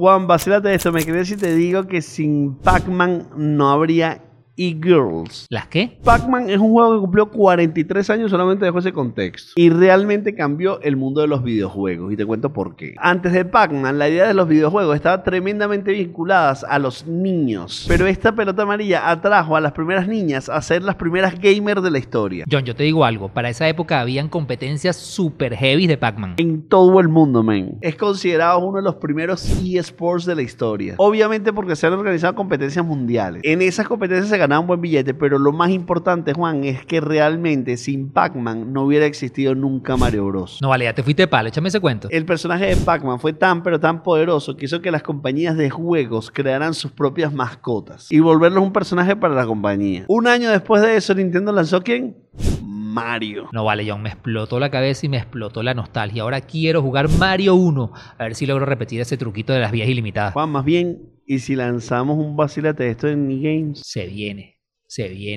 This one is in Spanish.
Juan, vacílate eso. Me crees si te digo que sin Pac-Man no habría e-girls. ¿Las qué? Pac-Man es un juego que cumplió 43 años, solamente dejó ese contexto. Y realmente cambió el mundo de los videojuegos. Y te cuento por qué. Antes de Pac-Man, la idea de los videojuegos estaba tremendamente vinculadas a los niños. Pero esta pelota amarilla atrajo a las primeras niñas a ser las primeras gamers de la historia. John, yo te digo algo. Para esa época habían competencias super heavy de Pac-Man. En todo el mundo, men. Es considerado uno de los primeros eSports de la historia. Obviamente porque se han organizado competencias mundiales. En esas competencias se un buen billete, pero lo más importante, Juan, es que realmente sin Pac-Man no hubiera existido nunca Mario Bros. No vale, ya te fuiste de palo, échame ese cuento. El personaje de Pac-Man fue tan pero tan poderoso que hizo que las compañías de juegos crearan sus propias mascotas y volverlos un personaje para la compañía. Un año después de eso, Nintendo lanzó quién? Mario. No vale, John, me explotó la cabeza y me explotó la nostalgia. Ahora quiero jugar Mario 1. A ver si logro repetir ese truquito de las vías ilimitadas. Juan, más bien, ¿y si lanzamos un vacilate de esto en e-games? Se viene, se viene.